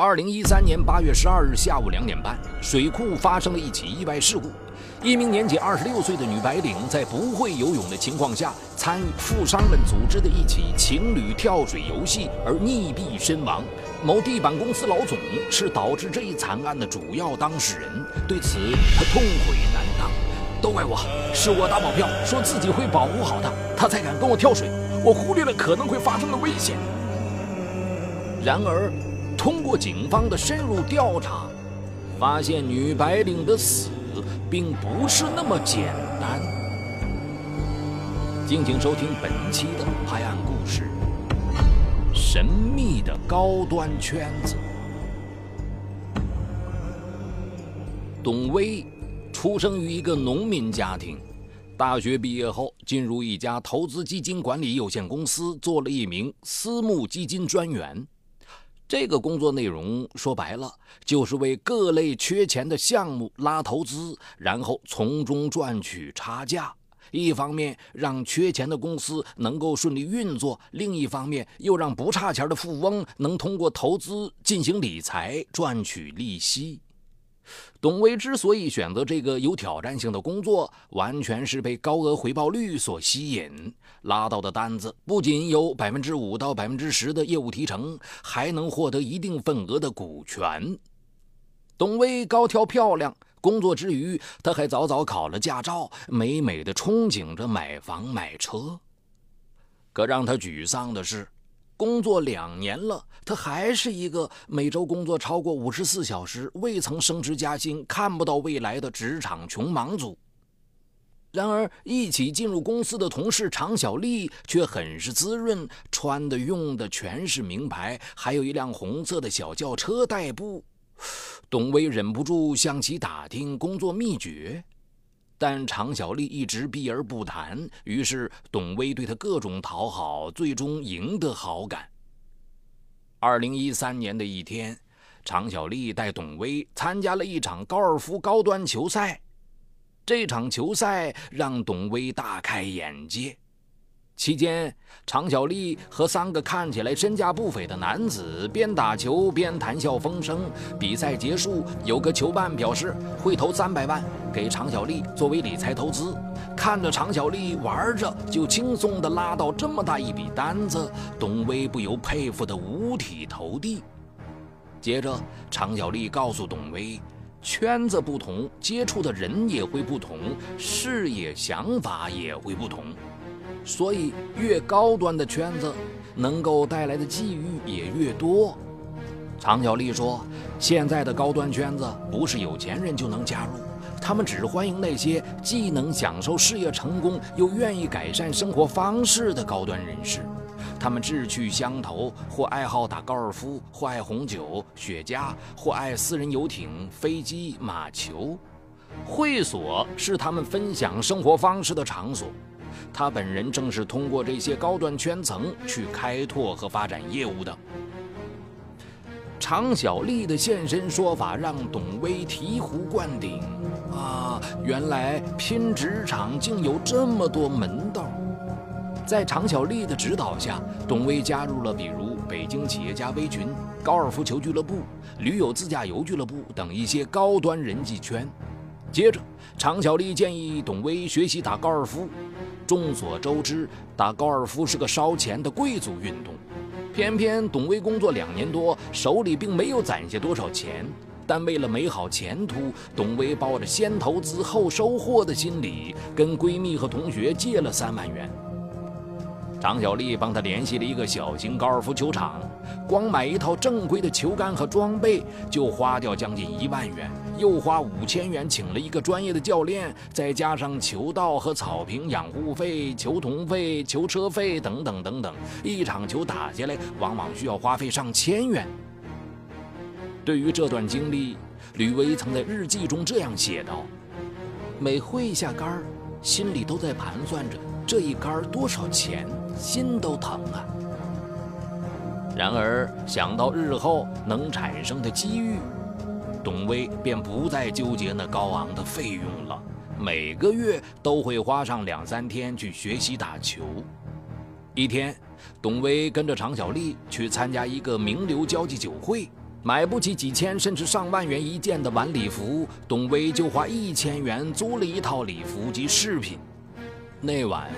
二零一三年八月十二日下午两点半，水库发生了一起意外事故。一名年仅二十六岁的女白领在不会游泳的情况下，参与富商们组织的一起情侣跳水游戏而溺毙身亡。某地板公司老总是导致这一惨案的主要当事人，对此他痛悔难当。都怪我，是我打保票说自己会保护好她，她才敢跟我跳水，我忽略了可能会发生的危险。然而。通过警方的深入调查，发现女白领的死并不是那么简单。敬请收听本期的拍案故事：神秘的高端圈子。董威出生于一个农民家庭，大学毕业后进入一家投资基金管理有限公司，做了一名私募基金专员。这个工作内容说白了，就是为各类缺钱的项目拉投资，然后从中赚取差价。一方面让缺钱的公司能够顺利运作，另一方面又让不差钱的富翁能通过投资进行理财赚取利息。董威之所以选择这个有挑战性的工作，完全是被高额回报率所吸引。拉到的单子不仅有百分之五到百分之十的业务提成，还能获得一定份额的股权。董威高挑漂亮，工作之余，他还早早考了驾照，美美的憧憬着买房买车。可让他沮丧的是。工作两年了，他还是一个每周工作超过五十四小时、未曾升职加薪、看不到未来的职场穷忙族。然而，一起进入公司的同事常小丽却很是滋润，穿的用的全是名牌，还有一辆红色的小轿车代步。董威忍不住向其打听工作秘诀。但常小丽一直避而不谈，于是董威对她各种讨好，最终赢得好感。二零一三年的一天，常小丽带董威参加了一场高尔夫高端球赛，这场球赛让董威大开眼界。期间，常小丽和三个看起来身价不菲的男子边打球边谈笑风生。比赛结束，有个球办表示会投三百万给常小丽作为理财投资。看着常小丽玩着就轻松地拉到这么大一笔单子，董威不由佩服得五体投地。接着，常小丽告诉董威，圈子不同，接触的人也会不同，视野想法也会不同。所以，越高端的圈子，能够带来的机遇也越多。常小丽说：“现在的高端圈子不是有钱人就能加入，他们只欢迎那些既能享受事业成功，又愿意改善生活方式的高端人士。他们志趣相投，或爱好打高尔夫，或爱红酒、雪茄，或爱私人游艇、飞机、马球。会所是他们分享生活方式的场所。”他本人正是通过这些高端圈层去开拓和发展业务的。常小丽的现身说法让董威醍醐灌顶啊！原来拼职场竟有这么多门道。在常小丽的指导下，董威加入了比如北京企业家微群、高尔夫球俱乐部、驴友自驾游俱乐部等一些高端人际圈。接着，常小丽建议董威学习打高尔夫。众所周知，打高尔夫是个烧钱的贵族运动。偏偏董威工作两年多，手里并没有攒下多少钱。但为了美好前途，董威抱着先投资后收获的心理，跟闺蜜和同学借了三万元。张小丽帮他联系了一个小型高尔夫球场，光买一套正规的球杆和装备就花掉将近一万元。又花五千元请了一个专业的教练，再加上球道和草坪养护费、球童费、球车费等等等等，一场球打下来往往需要花费上千元。对于这段经历，吕薇曾在日记中这样写道：“每挥一下杆，心里都在盘算着这一杆多少钱，心都疼啊。然而想到日后能产生的机遇。”董威便不再纠结那高昂的费用了，每个月都会花上两三天去学习打球。一天，董威跟着常小丽去参加一个名流交际酒会，买不起几千甚至上万元一件的晚礼服，董威就花一千元租了一套礼服及饰品。那晚，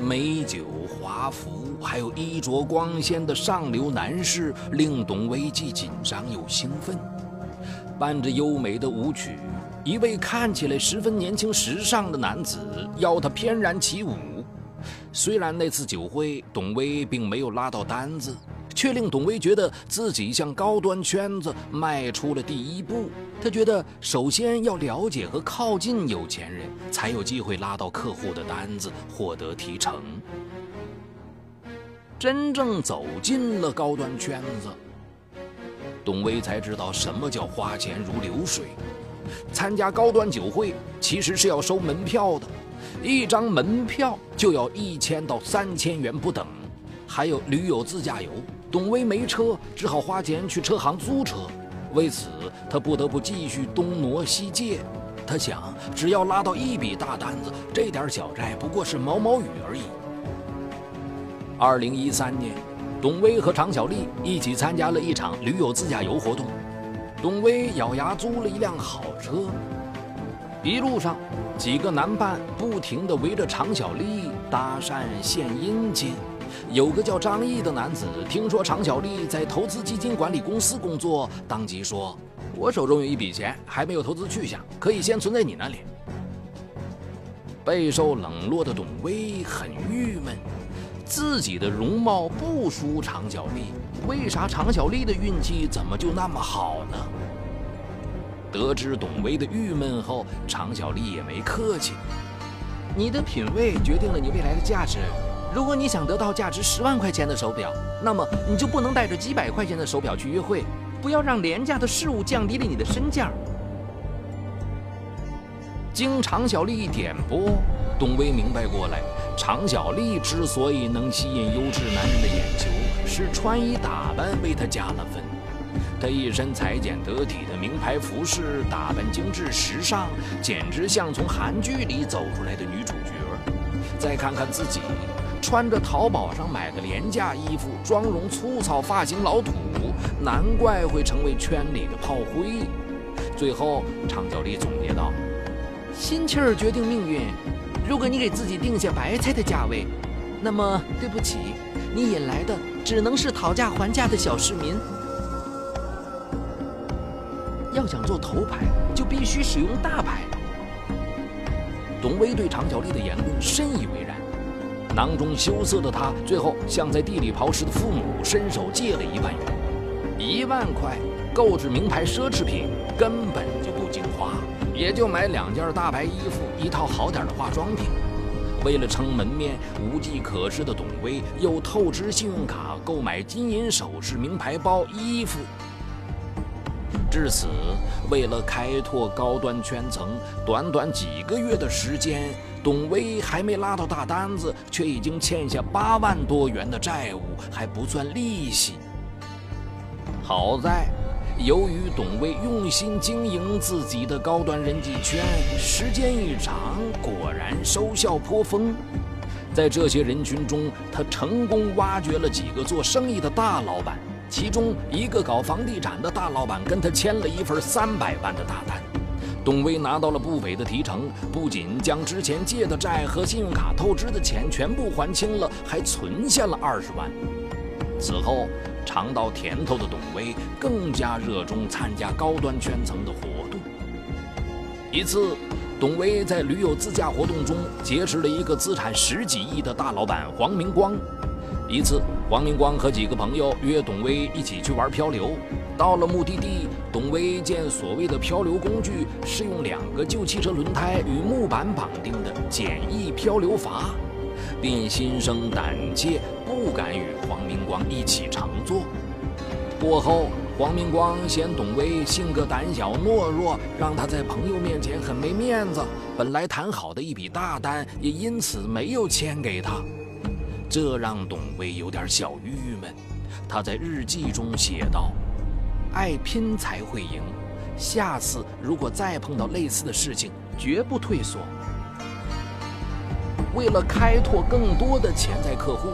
美酒华服，还有衣着光鲜的上流男士，令董威既紧张又兴奋。伴着优美的舞曲，一位看起来十分年轻时尚的男子邀她翩然起舞。虽然那次酒会，董威并没有拉到单子。却令董威觉得自己向高端圈子迈出了第一步。他觉得，首先要了解和靠近有钱人，才有机会拉到客户的单子，获得提成。真正走进了高端圈子，董威才知道什么叫花钱如流水。参加高端酒会其实是要收门票的，一张门票就要一千到三千元不等，还有驴友自驾游。董威没车，只好花钱去车行租车。为此，他不得不继续东挪西借。他想，只要拉到一笔大单子，这点小债不过是毛毛雨而已。二零一三年，董威和常小丽一起参加了一场驴友自驾游活动。董威咬牙租了一辆好车，一路上，几个男伴不停地围着常小丽搭讪献殷勤。有个叫张毅的男子，听说常小丽在投资基金管理公司工作，当即说：“我手中有一笔钱，还没有投资去向，可以先存在你那里。”备受冷落的董威很郁闷，自己的容貌不输常小丽，为啥常小丽的运气怎么就那么好呢？得知董威的郁闷后，常小丽也没客气：“你的品味决定了你未来的价值。”如果你想得到价值十万块钱的手表，那么你就不能带着几百块钱的手表去约会，不要让廉价的事物降低了你的身价。经常小丽一点拨，董威明白过来，常小丽之所以能吸引优质男人的眼球，是穿衣打扮为她加了分。她一身裁剪得体的名牌服饰，打扮精致时尚，简直像从韩剧里走出来的女主角。再看看自己。穿着淘宝上买的廉价衣服，妆容粗糙，发型老土，难怪会成为圈里的炮灰。最后，常小丽总结道：“心气儿决定命运。如果你给自己定下白菜的价位，那么对不起，你引来的只能是讨价还价的小市民。要想做头牌，就必须使用大牌。”董威对常小丽的言论深以为然。囊中羞涩的他，最后向在地里刨食的父母伸手借了一万元。一万块购置名牌奢侈品根本就不经花，也就买两件大白衣服，一套好点的化妆品。为了撑门面，无计可施的董威又透支信用卡购买金银首饰、名牌包、衣服。至此，为了开拓高端圈层，短短几个月的时间。董威还没拉到大单子，却已经欠下八万多元的债务，还不算利息。好在，由于董威用心经营自己的高端人际圈，时间一长，果然收效颇丰。在这些人群中，他成功挖掘了几个做生意的大老板，其中一个搞房地产的大老板跟他签了一份三百万的大单。董威拿到了不菲的提成，不仅将之前借的债和信用卡透支的钱全部还清了，还存下了二十万。此后，尝到甜头的董威更加热衷参加高端圈层的活动。一次，董威在驴友自驾活动中结识了一个资产十几亿的大老板黄明光。一次，黄明光和几个朋友约董威一起去玩漂流。到了目的地，董威见所谓的漂流工具是用两个旧汽车轮胎与木板绑定的简易漂流筏，便心生胆怯，不敢与黄明光一起乘坐。过后，黄明光嫌董威性格胆小懦弱，让他在朋友面前很没面子。本来谈好的一笔大单，也因此没有签给他，这让董威有点小郁闷。他在日记中写道。爱拼才会赢，下次如果再碰到类似的事情，绝不退缩。为了开拓更多的潜在客户，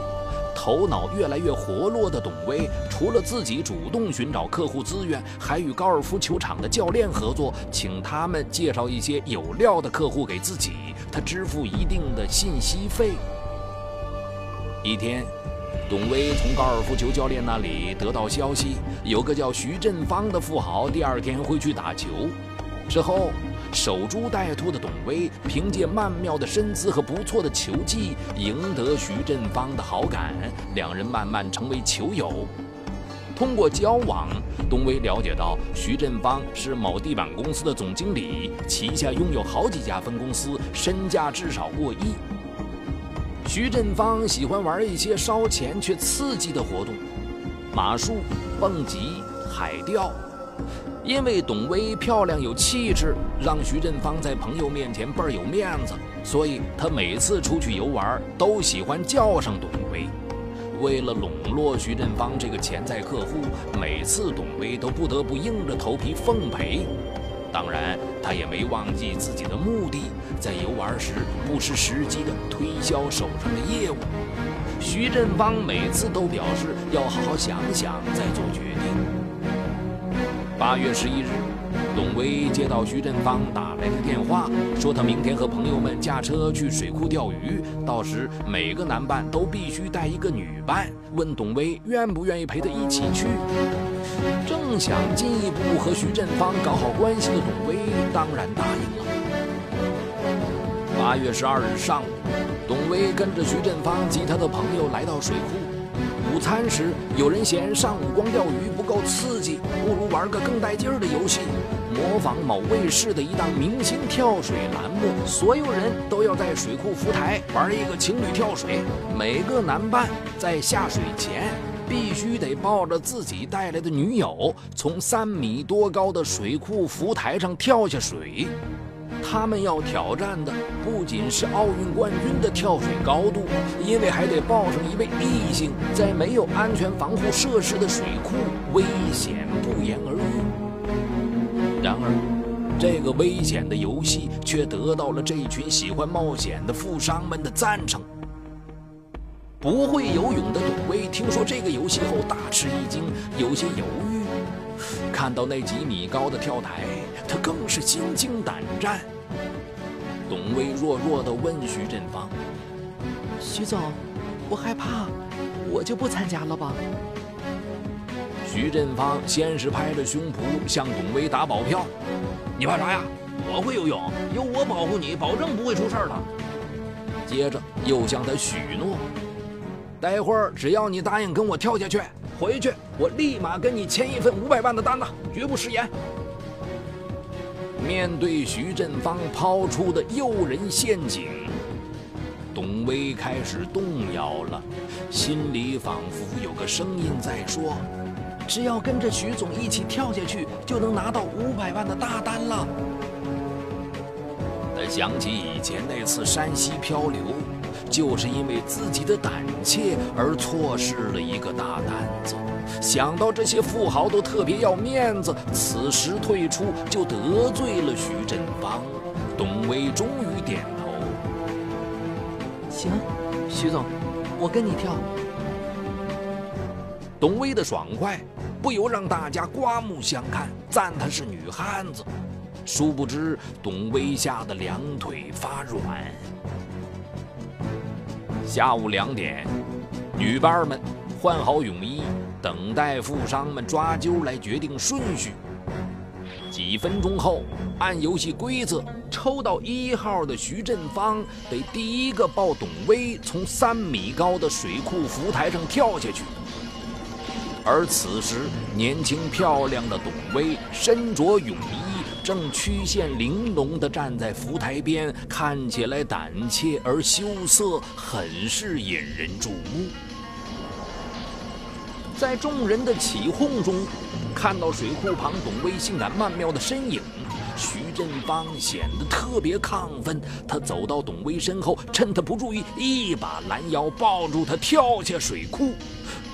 头脑越来越活络的董威，除了自己主动寻找客户资源，还与高尔夫球场的教练合作，请他们介绍一些有料的客户给自己，他支付一定的信息费。一天，董威从高尔夫球教练那里得到消息，有个叫徐振芳的富豪第二天会去打球。之后。守株待兔的董威，凭借曼妙的身姿和不错的球技，赢得徐振芳的好感，两人慢慢成为球友。通过交往，董威了解到徐振芳是某地板公司的总经理，旗下拥有好几家分公司，身价至少过亿。徐振芳喜欢玩一些烧钱却刺激的活动，马术、蹦极、海钓。因为董威漂亮有气质，让徐振芳在朋友面前倍儿有面子，所以他每次出去游玩都喜欢叫上董威。为了笼络徐振芳这个潜在客户，每次董威都不得不硬着头皮奉陪。当然，他也没忘记自己的目的，在游玩时不失时机地推销手上的业务。徐振邦每次都表示要好好想想再做决定。八月十一日，董威接到徐振芳打来的电话，说他明天和朋友们驾车去水库钓鱼，到时每个男伴都必须带一个女伴。问董威愿不愿意陪他一起去。正想进一步和徐振芳搞好关系的董威，当然答应了。八月十二日上午，董威跟着徐振芳及他的朋友来到水库。午餐时，有人嫌上午光钓鱼不够刺激，不如玩个更带劲儿的游戏，模仿某卫视的一档明星跳水栏目。所有人都要在水库浮台玩一个情侣跳水，每个男伴在下水前必须得抱着自己带来的女友，从三米多高的水库浮台上跳下水。他们要挑战的不仅是奥运冠军的跳水高度，因为还得抱上一位异性，在没有安全防护设施的水库，危险不言而喻。然而，这个危险的游戏却得到了这群喜欢冒险的富商们的赞成。不会游泳的董威听说这个游戏后大吃一惊，有些犹豫。看到那几米高的跳台。他更是心惊胆战。董威弱弱地问徐振芳：“徐总，我害怕，我就不参加了吧？”徐振芳先是拍着胸脯向董威打保票：“你怕啥呀？我会游泳，有我保护你，保证不会出事儿的。”接着又向他许诺：“待会儿只要你答应跟我跳下去，回去我立马跟你签一份五百万的单子，绝不食言。”面对徐振芳抛出的诱人陷阱，董威开始动摇了，心里仿佛有个声音在说：“只要跟着徐总一起跳下去，就能拿到五百万的大单了。”他想起以前那次山西漂流，就是因为自己的胆怯而错失了一个大单子。想到这些富豪都特别要面子，此时退出就得罪了徐振邦。董威终于点头：“行，徐总，我跟你跳。”董威的爽快不由让大家刮目相看，赞她是女汉子。殊不知，董威吓得两腿发软。下午两点，女伴们换好泳衣。等待富商们抓阄来决定顺序。几分钟后，按游戏规则，抽到一号的徐振芳得第一个抱董威从三米高的水库浮台上跳下去。而此时，年轻漂亮的董威身着泳衣，正曲线玲珑地站在浮台边，看起来胆怯而羞涩，很是引人注目。在众人的起哄中，看到水库旁董威性感曼妙的身影，徐振邦显得特别亢奋。他走到董威身后，趁他不注意，一把拦腰抱住他，跳下水库。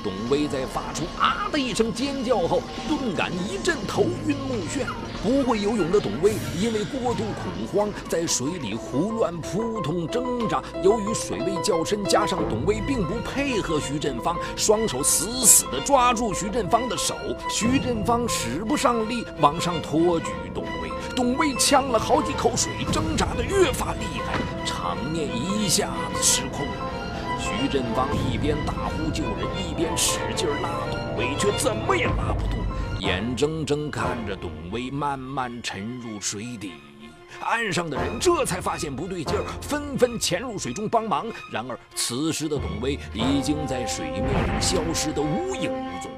董威在发出啊的一声尖叫后，顿感一阵头晕目眩。不会游泳的董威因为过度恐慌，在水里胡乱扑通挣扎。由于水位较深，加上董威并不配合徐振芳，双手死死地抓住徐振芳的手，徐振芳使不上力往上托举董威。董威呛了好几口水，挣扎得越发厉害，场面一下子失控。徐振芳一边大呼救人，一边使劲拉董威，却怎么也拉不动，眼睁睁看着董威慢慢沉入水底。岸上的人这才发现不对劲儿，纷纷潜入水中帮忙。然而此时的董威已经在水面上消失得无影无踪。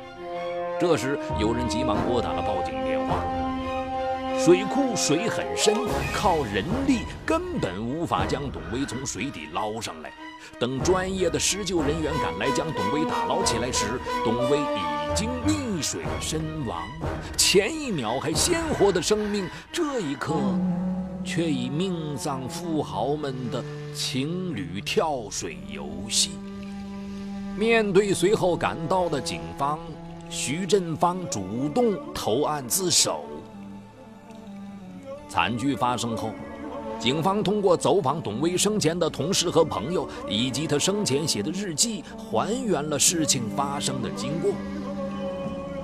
这时有人急忙拨打了报警电话。水库水很深，靠人力根本无法将董威从水底捞上来。等专业的施救人员赶来将董威打捞起来时，董威已经溺水身亡。前一秒还鲜活的生命，这一刻却已命丧富豪们的情侣跳水游戏。面对随后赶到的警方，徐振芳主动投案自首。惨剧发生后，警方通过走访董威生前的同事和朋友，以及他生前写的日记，还原了事情发生的经过。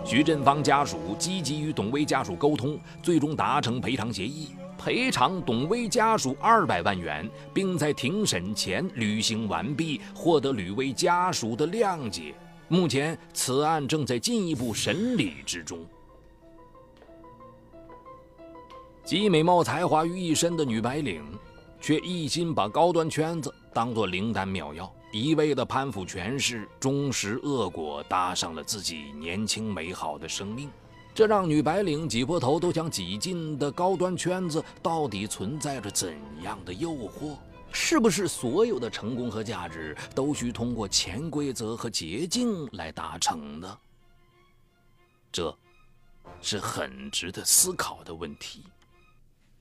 徐振芳家属积极与董威家属沟通，最终达成赔偿协议，赔偿董威家属二百万元，并在庭审前履行完毕，获得吕威家属的谅解。目前，此案正在进一步审理之中。集美貌才华于一身的女白领，却一心把高端圈子当作灵丹妙药，一味的攀附权势，终食恶果，搭上了自己年轻美好的生命。这让女白领挤破头都想挤进的高端圈子，到底存在着怎样的诱惑？是不是所有的成功和价值都需通过潜规则和捷径来达成呢？这，是很值得思考的问题。